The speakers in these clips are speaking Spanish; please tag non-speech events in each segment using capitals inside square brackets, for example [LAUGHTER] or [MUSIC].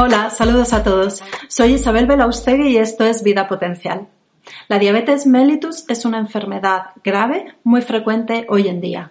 Hola, saludos a todos. Soy Isabel Belaustegui y esto es Vida Potencial. La diabetes mellitus es una enfermedad grave muy frecuente hoy en día.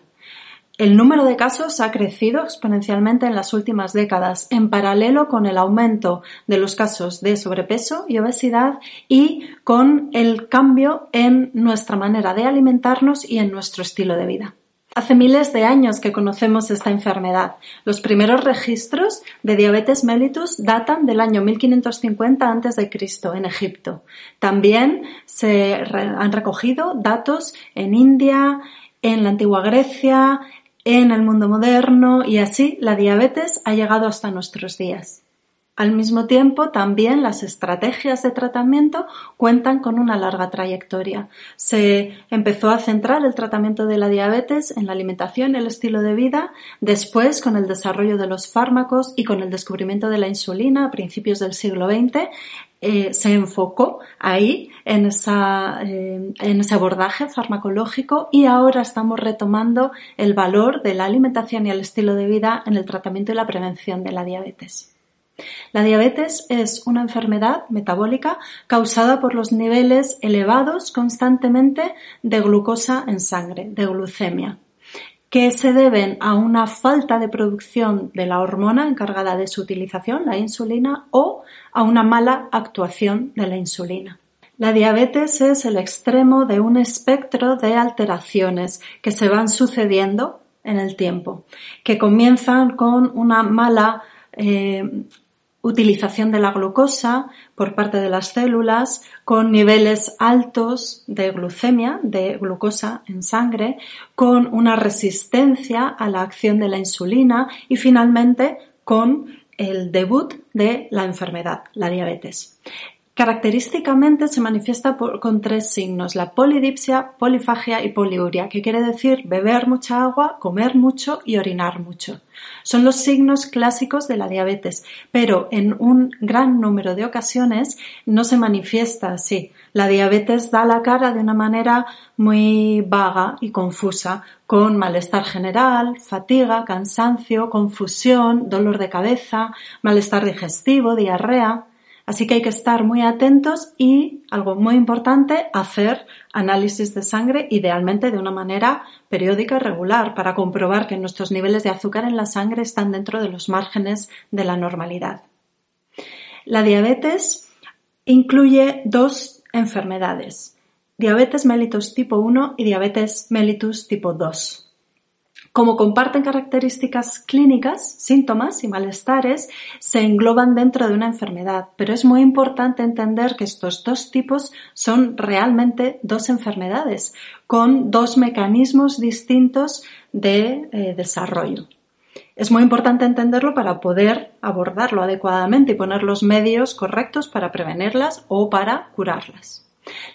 El número de casos ha crecido exponencialmente en las últimas décadas, en paralelo con el aumento de los casos de sobrepeso y obesidad y con el cambio en nuestra manera de alimentarnos y en nuestro estilo de vida. Hace miles de años que conocemos esta enfermedad. Los primeros registros de diabetes mellitus datan del año 1550 a.C. en Egipto. También se han recogido datos en India, en la antigua Grecia, en el mundo moderno y así la diabetes ha llegado hasta nuestros días. Al mismo tiempo, también las estrategias de tratamiento cuentan con una larga trayectoria. Se empezó a centrar el tratamiento de la diabetes en la alimentación el estilo de vida, después con el desarrollo de los fármacos y con el descubrimiento de la insulina a principios del siglo XX, eh, se enfocó ahí en, esa, eh, en ese abordaje farmacológico y ahora estamos retomando el valor de la alimentación y el estilo de vida en el tratamiento y la prevención de la diabetes. La diabetes es una enfermedad metabólica causada por los niveles elevados constantemente de glucosa en sangre, de glucemia, que se deben a una falta de producción de la hormona encargada de su utilización, la insulina, o a una mala actuación de la insulina. La diabetes es el extremo de un espectro de alteraciones que se van sucediendo en el tiempo, que comienzan con una mala eh, utilización de la glucosa por parte de las células con niveles altos de glucemia, de glucosa en sangre, con una resistencia a la acción de la insulina y finalmente con el debut de la enfermedad, la diabetes. Característicamente se manifiesta con tres signos, la polidipsia, polifagia y poliuria, que quiere decir beber mucha agua, comer mucho y orinar mucho. Son los signos clásicos de la diabetes, pero en un gran número de ocasiones no se manifiesta así. La diabetes da la cara de una manera muy vaga y confusa, con malestar general, fatiga, cansancio, confusión, dolor de cabeza, malestar digestivo, diarrea. Así que hay que estar muy atentos y, algo muy importante, hacer análisis de sangre idealmente de una manera periódica y regular para comprobar que nuestros niveles de azúcar en la sangre están dentro de los márgenes de la normalidad. La diabetes incluye dos enfermedades, diabetes mellitus tipo 1 y diabetes mellitus tipo 2. Como comparten características clínicas, síntomas y malestares, se engloban dentro de una enfermedad, pero es muy importante entender que estos dos tipos son realmente dos enfermedades, con dos mecanismos distintos de eh, desarrollo. Es muy importante entenderlo para poder abordarlo adecuadamente y poner los medios correctos para prevenirlas o para curarlas.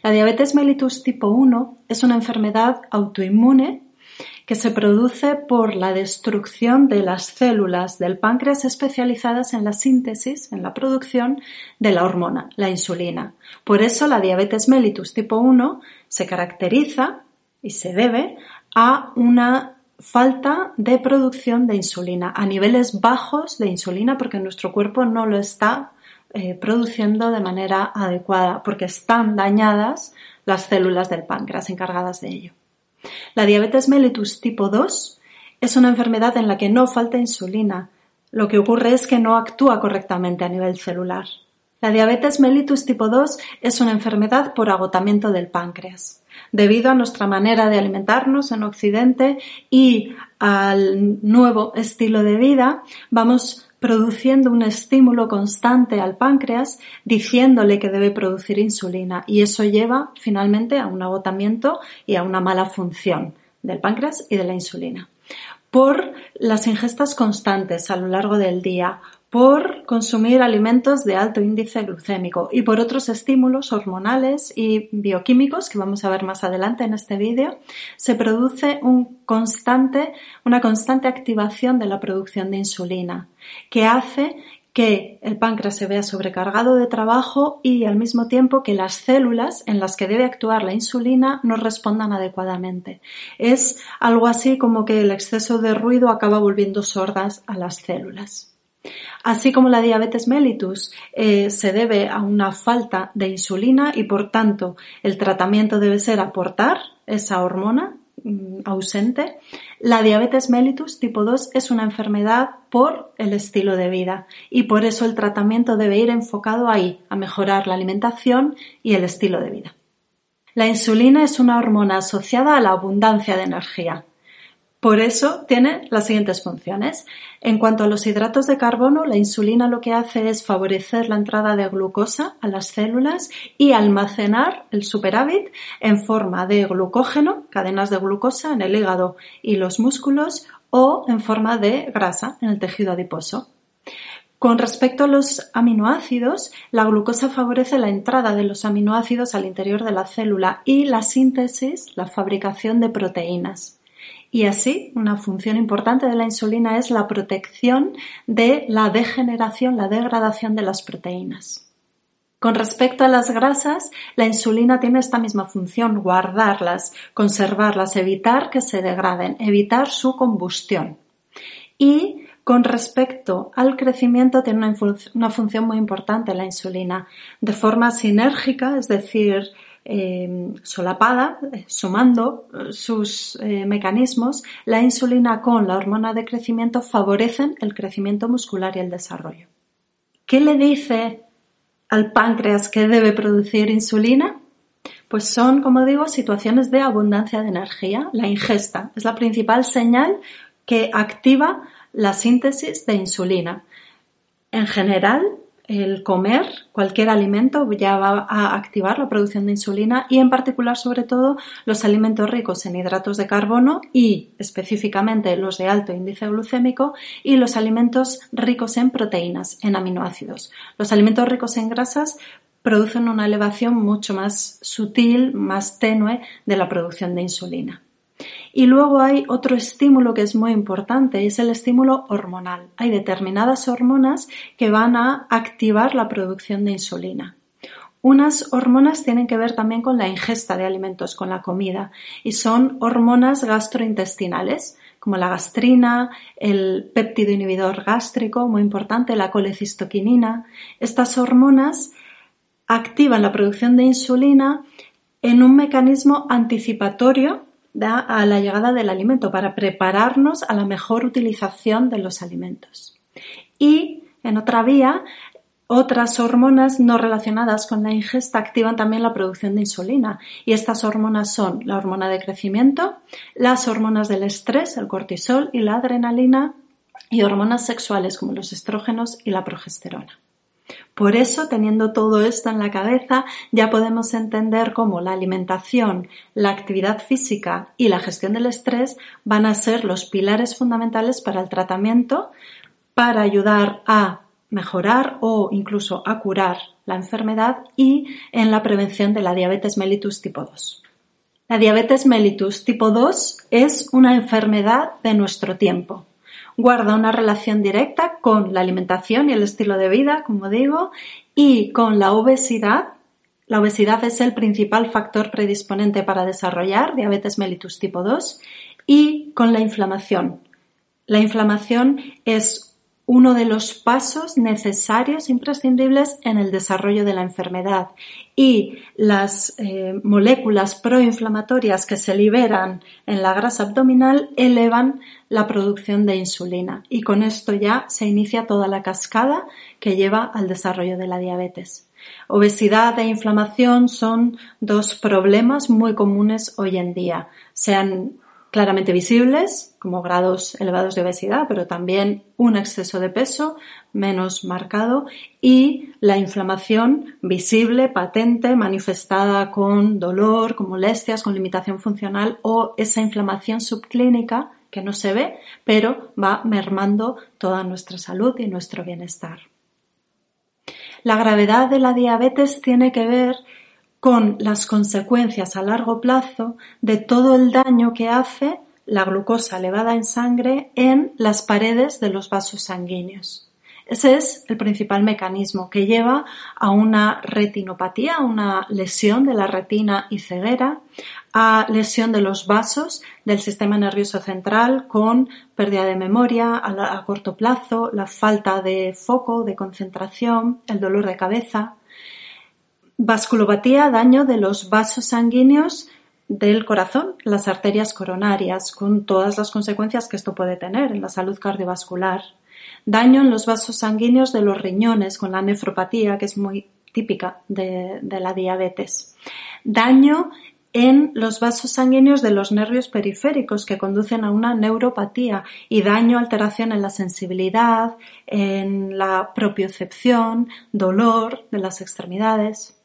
La diabetes mellitus tipo 1 es una enfermedad autoinmune que se produce por la destrucción de las células del páncreas especializadas en la síntesis, en la producción de la hormona, la insulina. Por eso la diabetes mellitus tipo 1 se caracteriza y se debe a una falta de producción de insulina, a niveles bajos de insulina porque nuestro cuerpo no lo está eh, produciendo de manera adecuada porque están dañadas las células del páncreas encargadas de ello. La diabetes mellitus tipo 2 es una enfermedad en la que no falta insulina. Lo que ocurre es que no actúa correctamente a nivel celular. La diabetes mellitus tipo 2 es una enfermedad por agotamiento del páncreas. Debido a nuestra manera de alimentarnos en Occidente y al nuevo estilo de vida, vamos produciendo un estímulo constante al páncreas diciéndole que debe producir insulina y eso lleva finalmente a un agotamiento y a una mala función del páncreas y de la insulina. Por las ingestas constantes a lo largo del día, por consumir alimentos de alto índice glucémico y por otros estímulos hormonales y bioquímicos que vamos a ver más adelante en este vídeo, se produce constante, una constante activación de la producción de insulina que hace que el páncreas se vea sobrecargado de trabajo y al mismo tiempo que las células en las que debe actuar la insulina no respondan adecuadamente. Es algo así como que el exceso de ruido acaba volviendo sordas a las células. Así como la diabetes mellitus eh, se debe a una falta de insulina y por tanto el tratamiento debe ser aportar esa hormona mm, ausente, la diabetes mellitus tipo 2 es una enfermedad por el estilo de vida y por eso el tratamiento debe ir enfocado ahí, a mejorar la alimentación y el estilo de vida. La insulina es una hormona asociada a la abundancia de energía. Por eso tiene las siguientes funciones. En cuanto a los hidratos de carbono, la insulina lo que hace es favorecer la entrada de glucosa a las células y almacenar el superávit en forma de glucógeno, cadenas de glucosa en el hígado y los músculos o en forma de grasa en el tejido adiposo. Con respecto a los aminoácidos, la glucosa favorece la entrada de los aminoácidos al interior de la célula y la síntesis, la fabricación de proteínas. Y así, una función importante de la insulina es la protección de la degeneración, la degradación de las proteínas. Con respecto a las grasas, la insulina tiene esta misma función, guardarlas, conservarlas, evitar que se degraden, evitar su combustión. Y con respecto al crecimiento tiene una, una función muy importante la insulina, de forma sinérgica, es decir, eh, solapada, eh, sumando eh, sus mecanismos, la insulina con la hormona de crecimiento favorecen el crecimiento muscular y el desarrollo. ¿Qué le dice al páncreas que debe producir insulina? Pues son, como digo, situaciones de abundancia de energía. La ingesta es la principal señal que activa la síntesis de insulina. En general, el comer cualquier alimento ya va a activar la producción de insulina y en particular sobre todo los alimentos ricos en hidratos de carbono y específicamente los de alto índice glucémico y los alimentos ricos en proteínas, en aminoácidos. Los alimentos ricos en grasas producen una elevación mucho más sutil, más tenue de la producción de insulina. Y luego hay otro estímulo que es muy importante, es el estímulo hormonal. Hay determinadas hormonas que van a activar la producción de insulina. Unas hormonas tienen que ver también con la ingesta de alimentos, con la comida, y son hormonas gastrointestinales, como la gastrina, el péptido inhibidor gástrico, muy importante, la colecistoquinina. Estas hormonas activan la producción de insulina en un mecanismo anticipatorio da a la llegada del alimento para prepararnos a la mejor utilización de los alimentos. Y en otra vía, otras hormonas no relacionadas con la ingesta activan también la producción de insulina y estas hormonas son la hormona de crecimiento, las hormonas del estrés, el cortisol y la adrenalina y hormonas sexuales como los estrógenos y la progesterona. Por eso, teniendo todo esto en la cabeza, ya podemos entender cómo la alimentación, la actividad física y la gestión del estrés van a ser los pilares fundamentales para el tratamiento, para ayudar a mejorar o incluso a curar la enfermedad y en la prevención de la diabetes mellitus tipo 2. La diabetes mellitus tipo 2 es una enfermedad de nuestro tiempo. Guarda una relación directa con la alimentación y el estilo de vida, como digo, y con la obesidad. La obesidad es el principal factor predisponente para desarrollar diabetes mellitus tipo 2 y con la inflamación. La inflamación es uno de los pasos necesarios, imprescindibles en el desarrollo de la enfermedad. Y las eh, moléculas proinflamatorias que se liberan en la grasa abdominal elevan la producción de insulina. Y con esto ya se inicia toda la cascada que lleva al desarrollo de la diabetes. Obesidad e inflamación son dos problemas muy comunes hoy en día. Se han claramente visibles, como grados elevados de obesidad, pero también un exceso de peso menos marcado y la inflamación visible, patente, manifestada con dolor, con molestias, con limitación funcional o esa inflamación subclínica que no se ve, pero va mermando toda nuestra salud y nuestro bienestar. La gravedad de la diabetes tiene que ver con las consecuencias a largo plazo de todo el daño que hace la glucosa elevada en sangre en las paredes de los vasos sanguíneos. Ese es el principal mecanismo que lleva a una retinopatía, a una lesión de la retina y ceguera, a lesión de los vasos del sistema nervioso central con pérdida de memoria a, corto plazo, la falta de foco, de concentración, el dolor de cabeza, Vasculopatía, daño de los vasos sanguíneos del corazón, las arterias coronarias, con todas las consecuencias que esto puede tener en la salud cardiovascular. Daño en los vasos sanguíneos de los riñones, con la nefropatía, que es muy típica de, de la diabetes. Daño en los vasos sanguíneos de los nervios periféricos que conducen a una neuropatía y daño, alteración en la sensibilidad, en la propiocepción, dolor de las extremidades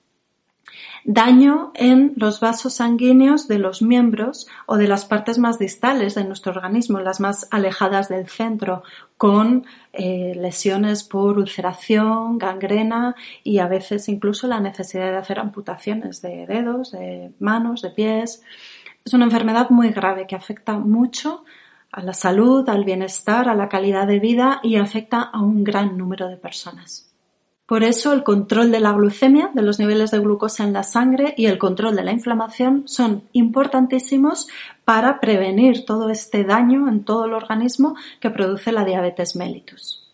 daño en los vasos sanguíneos de los miembros o de las partes más distales de nuestro organismo, las más alejadas del centro, con eh, lesiones por ulceración, gangrena y a veces incluso la necesidad de hacer amputaciones de dedos, de manos, de pies. Es una enfermedad muy grave que afecta mucho a la salud, al bienestar, a la calidad de vida y afecta a un gran número de personas. Por eso el control de la glucemia, de los niveles de glucosa en la sangre y el control de la inflamación son importantísimos para prevenir todo este daño en todo el organismo que produce la diabetes mellitus.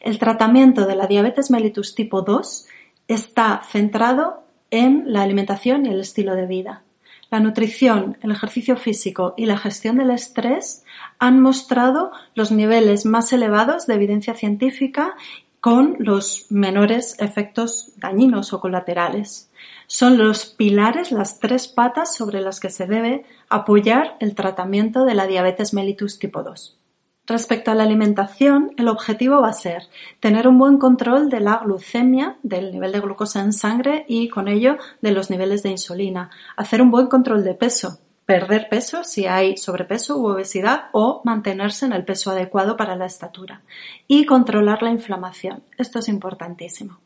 El tratamiento de la diabetes mellitus tipo 2 está centrado en la alimentación y el estilo de vida. La nutrición, el ejercicio físico y la gestión del estrés han mostrado los niveles más elevados de evidencia científica con los menores efectos dañinos o colaterales. Son los pilares, las tres patas sobre las que se debe apoyar el tratamiento de la diabetes mellitus tipo 2. Respecto a la alimentación, el objetivo va a ser tener un buen control de la glucemia, del nivel de glucosa en sangre y con ello de los niveles de insulina, hacer un buen control de peso, perder peso si hay sobrepeso u obesidad o mantenerse en el peso adecuado para la estatura y controlar la inflamación. Esto es importantísimo.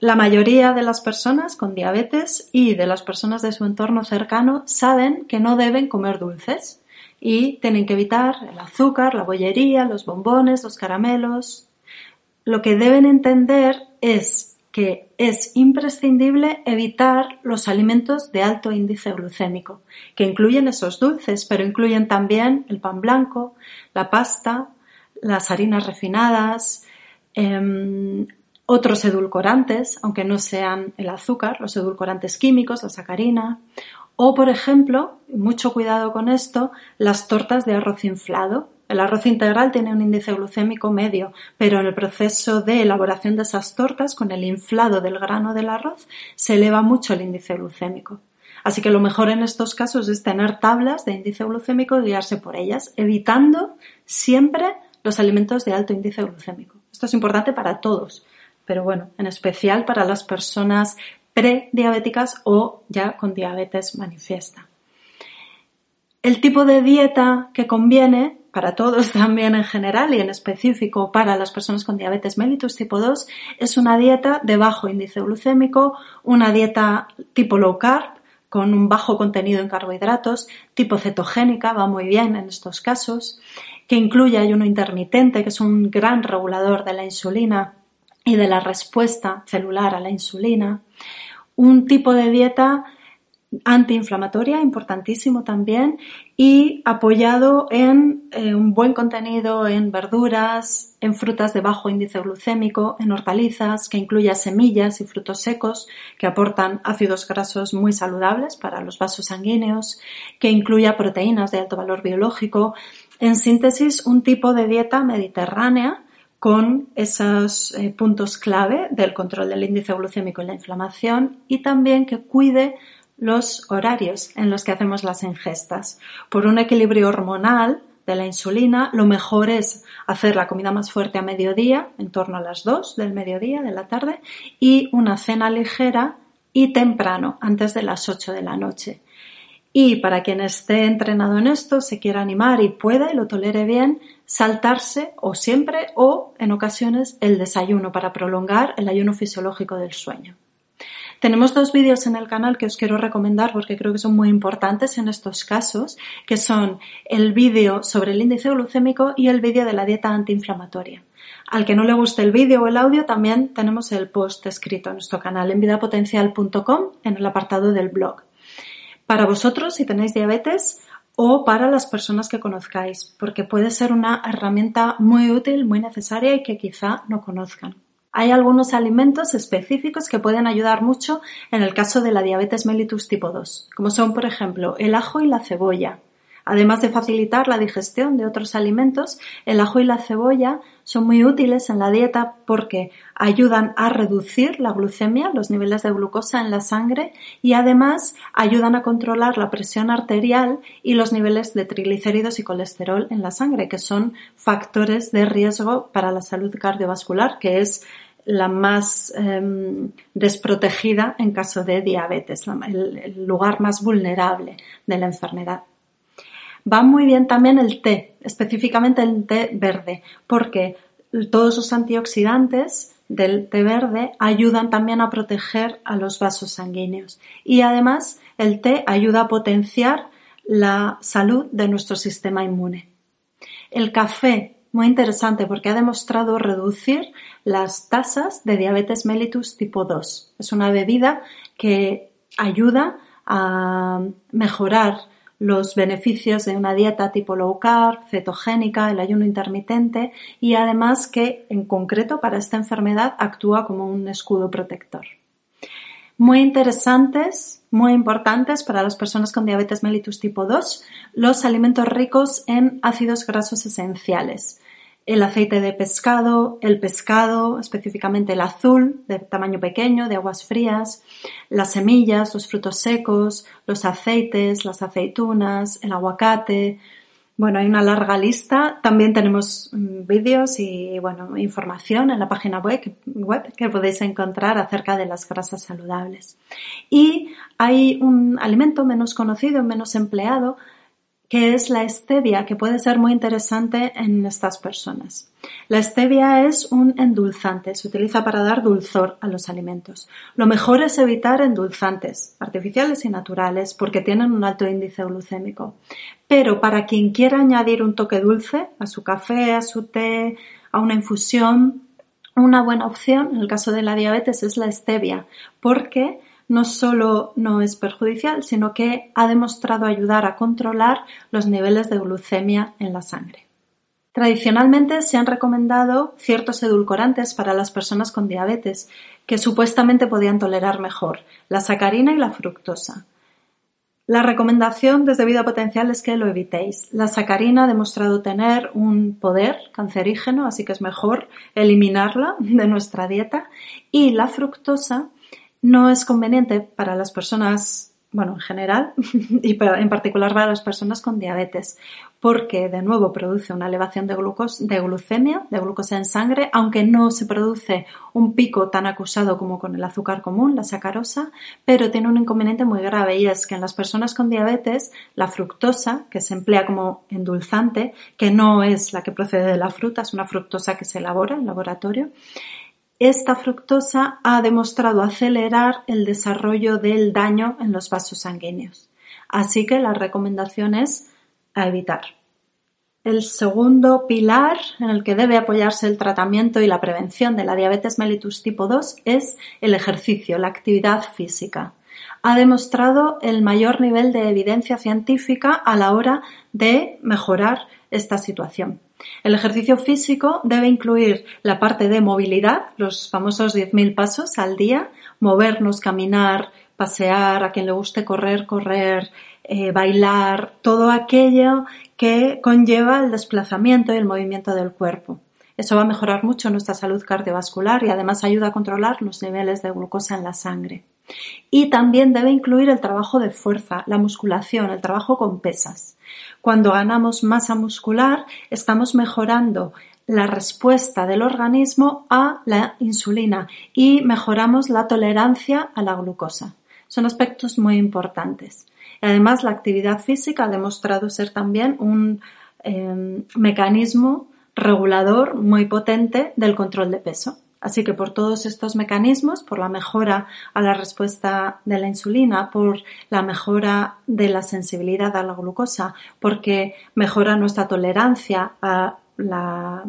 La mayoría de las personas con diabetes y de las personas de su entorno cercano saben que no deben comer dulces y tienen que evitar el azúcar, la bollería, los bombones, los caramelos. Lo que deben entender es que es imprescindible evitar los alimentos de alto índice glucémico, que incluyen esos dulces, pero incluyen también el pan blanco, la pasta, las harinas refinadas, em, otros edulcorantes, aunque no sean el azúcar, los edulcorantes químicos, la sacarina, o por ejemplo, mucho cuidado con esto, las tortas de arroz inflado, el arroz integral tiene un índice glucémico medio, pero en el proceso de elaboración de esas tortas, con el inflado del grano del arroz, se eleva mucho el índice glucémico. Así que lo mejor en estos casos es tener tablas de índice glucémico y guiarse por ellas, evitando siempre los alimentos de alto índice glucémico. Esto es importante para todos, pero bueno, en especial para las personas prediabéticas o ya con diabetes manifiesta. El tipo de dieta que conviene para todos [LAUGHS] también en general y en específico para las personas con diabetes mellitus tipo 2, es una dieta de bajo índice glucémico, una dieta tipo low carb, con un bajo contenido en carbohidratos, tipo cetogénica, va muy bien en estos casos, que incluye ayuno intermitente, que es un gran regulador de la insulina y de la respuesta celular a la insulina, un tipo de dieta antiinflamatoria, importantísimo también, y apoyado en eh, un buen contenido en verduras, en frutas de bajo índice glucémico, en hortalizas, que incluya semillas y frutos secos, que aportan ácidos grasos muy saludables para los vasos sanguíneos, que incluya proteínas de alto valor biológico. En síntesis, un tipo de dieta mediterránea con esos eh, puntos clave del control del índice glucémico y la inflamación y también que cuide los horarios en los que hacemos las ingestas. Por un equilibrio hormonal de la insulina, lo mejor es hacer la comida más fuerte a mediodía, en torno a las 2 del mediodía, de la tarde, y una cena ligera y temprano, antes de las 8 de la noche. Y para quien esté entrenado en esto, se quiera animar y pueda y lo tolere bien, saltarse o siempre o en ocasiones el desayuno para prolongar el ayuno fisiológico del sueño. Tenemos dos vídeos en el canal que os quiero recomendar porque creo que son muy importantes en estos casos, que son el vídeo sobre el índice glucémico y el vídeo de la dieta antiinflamatoria. Al que no le guste el vídeo o el audio, también tenemos el post escrito en nuestro canal en vidapotencial.com en el apartado del blog. Para vosotros, si tenéis diabetes, o para las personas que conozcáis, porque puede ser una herramienta muy útil, muy necesaria y que quizá no conozcan. Hay algunos alimentos específicos que pueden ayudar mucho en el caso de la diabetes mellitus tipo 2, como son, por ejemplo, el ajo y la cebolla. Además de facilitar la digestión de otros alimentos, el ajo y la cebolla son muy útiles en la dieta porque ayudan a reducir la glucemia, los niveles de glucosa en la sangre y además ayudan a controlar la presión arterial y los niveles de triglicéridos y colesterol en la sangre, que son factores de riesgo para la salud cardiovascular, que es la más em, desprotegida en caso de diabetes, el lugar más vulnerable de la enfermedad. Va muy bien también el té, específicamente el té verde, porque todos los antioxidantes del té verde ayudan también a proteger a los vasos sanguíneos. Y además el té ayuda a potenciar la salud de nuestro sistema inmune. El café, muy interesante porque ha demostrado reducir las tasas de diabetes mellitus tipo 2. Es una bebida que ayuda a mejorar los beneficios de una dieta tipo low carb, cetogénica, el ayuno intermitente y además que en concreto para esta enfermedad actúa como un escudo protector. Muy interesantes, muy importantes para las personas con diabetes mellitus tipo 2, los alimentos ricos en ácidos grasos esenciales el aceite de pescado, el pescado, específicamente el azul, de tamaño pequeño, de aguas frías, las semillas, los frutos secos, los aceites, las aceitunas, el aguacate. Bueno, hay una larga lista. También tenemos mm, vídeos y, bueno, información en la página web, web que podéis encontrar acerca de las grasas saludables. Y hay un alimento menos conocido, menos empleado, que es la stevia, que puede ser muy interesante en estas personas. La stevia es un endulzante, se utiliza para dar dulzor a los alimentos. Lo mejor es evitar endulzantes, artificiales y naturales, porque tienen un alto índice glucémico. Pero para quien quiera añadir un toque dulce a su café, a su té, a una infusión, una buena opción en el caso de la diabetes es la stevia, porque no solo no es perjudicial, sino que ha demostrado ayudar a controlar los niveles de glucemia en la sangre. Tradicionalmente se han recomendado ciertos edulcorantes para las personas con diabetes que supuestamente podían tolerar mejor, la sacarina y la fructosa. La recomendación desde vida potencial es que lo evitéis. La sacarina ha demostrado tener un poder cancerígeno, así que es mejor eliminarla de nuestra dieta. Y la fructosa no es conveniente para las personas bueno, en general [LAUGHS] y en particular para las personas con diabetes, porque de nuevo produce una elevación de, de glucemia, de glucosa en sangre, aunque no se produce un pico tan acusado como con el azúcar común, la sacarosa, pero tiene un inconveniente muy grave y es que en las personas con diabetes la fructosa, que se emplea como endulzante, que no es la que procede de la fruta, es una fructosa que se elabora en laboratorio, esta fructosa ha demostrado acelerar el desarrollo del daño en los vasos sanguíneos. Así que la recomendación es a evitar. El segundo pilar en el que debe apoyarse el tratamiento y la prevención de la diabetes mellitus tipo 2 es el ejercicio, la actividad física. Ha demostrado el mayor nivel de evidencia científica a la hora de mejorar esta situación. El ejercicio físico debe incluir la parte de movilidad, los famosos 10.000 pasos al día, movernos, caminar, pasear, a quien le guste correr, correr, eh, bailar, todo aquello que conlleva el desplazamiento y el movimiento del cuerpo. Eso va a mejorar mucho nuestra salud cardiovascular y además ayuda a controlar los niveles de glucosa en la sangre. Y también debe incluir el trabajo de fuerza, la musculación, el trabajo con pesas. Cuando ganamos masa muscular, estamos mejorando la respuesta del organismo a la insulina y mejoramos la tolerancia a la glucosa. Son aspectos muy importantes. Además, la actividad física ha demostrado ser también un eh, mecanismo regulador muy potente del control de peso. Así que por todos estos mecanismos, por la mejora a la respuesta de la insulina, por la mejora de la sensibilidad a la glucosa, porque mejora nuestra tolerancia a la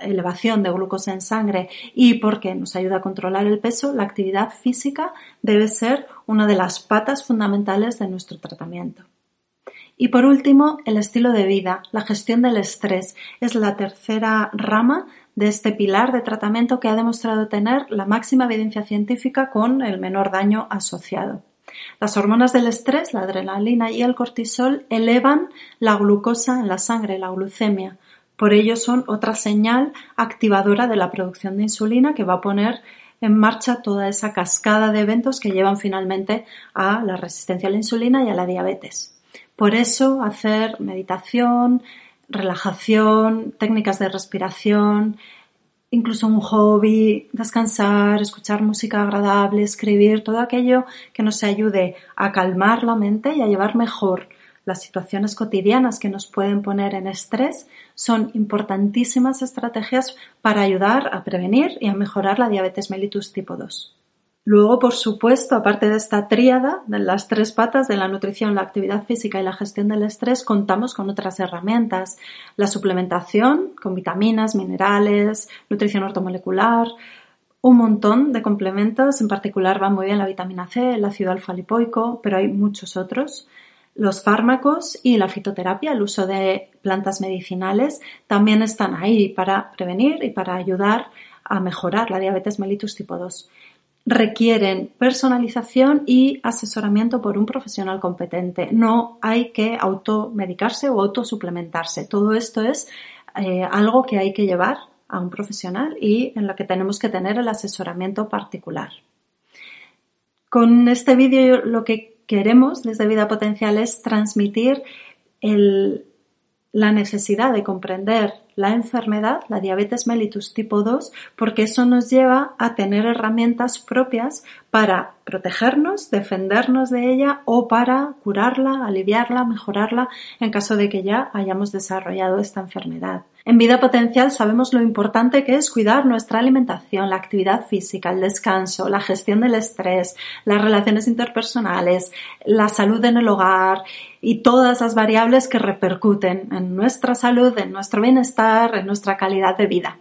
elevación de glucosa en sangre y porque nos ayuda a controlar el peso, la actividad física debe ser una de las patas fundamentales de nuestro tratamiento. Y por último, el estilo de vida, la gestión del estrés, es la tercera rama de este pilar de tratamiento que ha demostrado tener la máxima evidencia científica con el menor daño asociado. Las hormonas del estrés, la adrenalina y el cortisol, elevan la glucosa en la sangre, la glucemia. Por ello son otra señal activadora de la producción de insulina que va a poner en marcha toda esa cascada de eventos que llevan finalmente a la resistencia a la insulina y a la diabetes. Por eso hacer meditación, relajación, técnicas de respiración, incluso un hobby, descansar, escuchar música agradable, escribir, todo aquello que nos ayude a calmar la mente y a llevar mejor las situaciones cotidianas que nos pueden poner en estrés son importantísimas estrategias para ayudar a prevenir y a mejorar la diabetes mellitus tipo 2. Luego, por supuesto, aparte de esta tríada de las tres patas de la nutrición, la actividad física y la gestión del estrés, contamos con otras herramientas. La suplementación con vitaminas, minerales, nutrición ortomolecular, un montón de complementos. En particular va muy bien la vitamina C, el ácido alfa-lipoico, pero hay muchos otros. Los fármacos y la fitoterapia, el uso de plantas medicinales, también están ahí para prevenir y para ayudar a mejorar la diabetes mellitus tipo 2 requieren personalización y asesoramiento por un profesional competente. No hay que automedicarse o autosuplementarse. Todo esto es eh, algo que hay que llevar a un profesional y en lo que tenemos que tener el asesoramiento particular. Con este vídeo lo que queremos desde Vida Potencial es transmitir la necesidad de comprender la enfermedad, la diabetes mellitus tipo 2, porque eso nos lleva a tener herramientas propias para protegernos, defendernos de ella o para curarla, aliviarla, mejorarla en caso de que ya hayamos desarrollado esta enfermedad. En vida potencial sabemos lo importante que es cuidar nuestra alimentación, la actividad física, el descanso, la gestión del estrés, las relaciones interpersonales, la salud en el hogar y todas las variables que repercuten en nuestra salud, en nuestro en nuestra calidad de vida.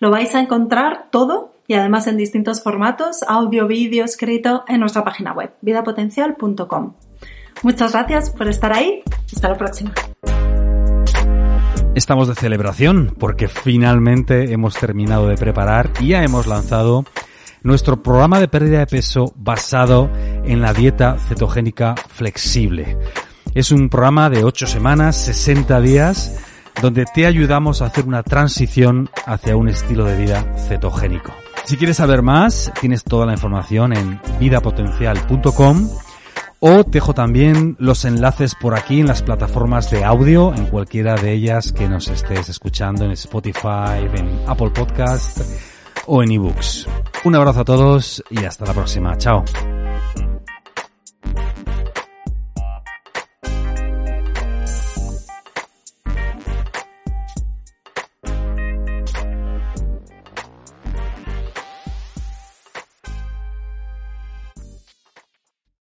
Lo vais a encontrar todo y además en distintos formatos, audio, vídeo, escrito en nuestra página web, vidapotencial.com. Muchas gracias por estar ahí. Hasta la próxima. Estamos de celebración porque finalmente hemos terminado de preparar y ya hemos lanzado nuestro programa de pérdida de peso basado en la dieta cetogénica flexible. Es un programa de 8 semanas, 60 días, donde te ayudamos a hacer una transición hacia un estilo de vida cetogénico. Si quieres saber más, tienes toda la información en vidapotencial.com o te dejo también los enlaces por aquí en las plataformas de audio, en cualquiera de ellas que nos estés escuchando, en Spotify, en Apple Podcast o en eBooks. Un abrazo a todos y hasta la próxima. Chao.